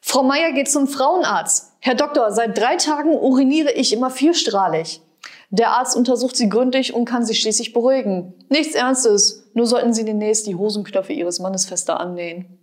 Frau Meier geht zum Frauenarzt. Herr Doktor, seit drei Tagen uriniere ich immer vierstrahlig. Der Arzt untersucht sie gründlich und kann sie schließlich beruhigen. Nichts Ernstes, nur sollten Sie demnächst die Hosenknöpfe Ihres Mannes fester annähen.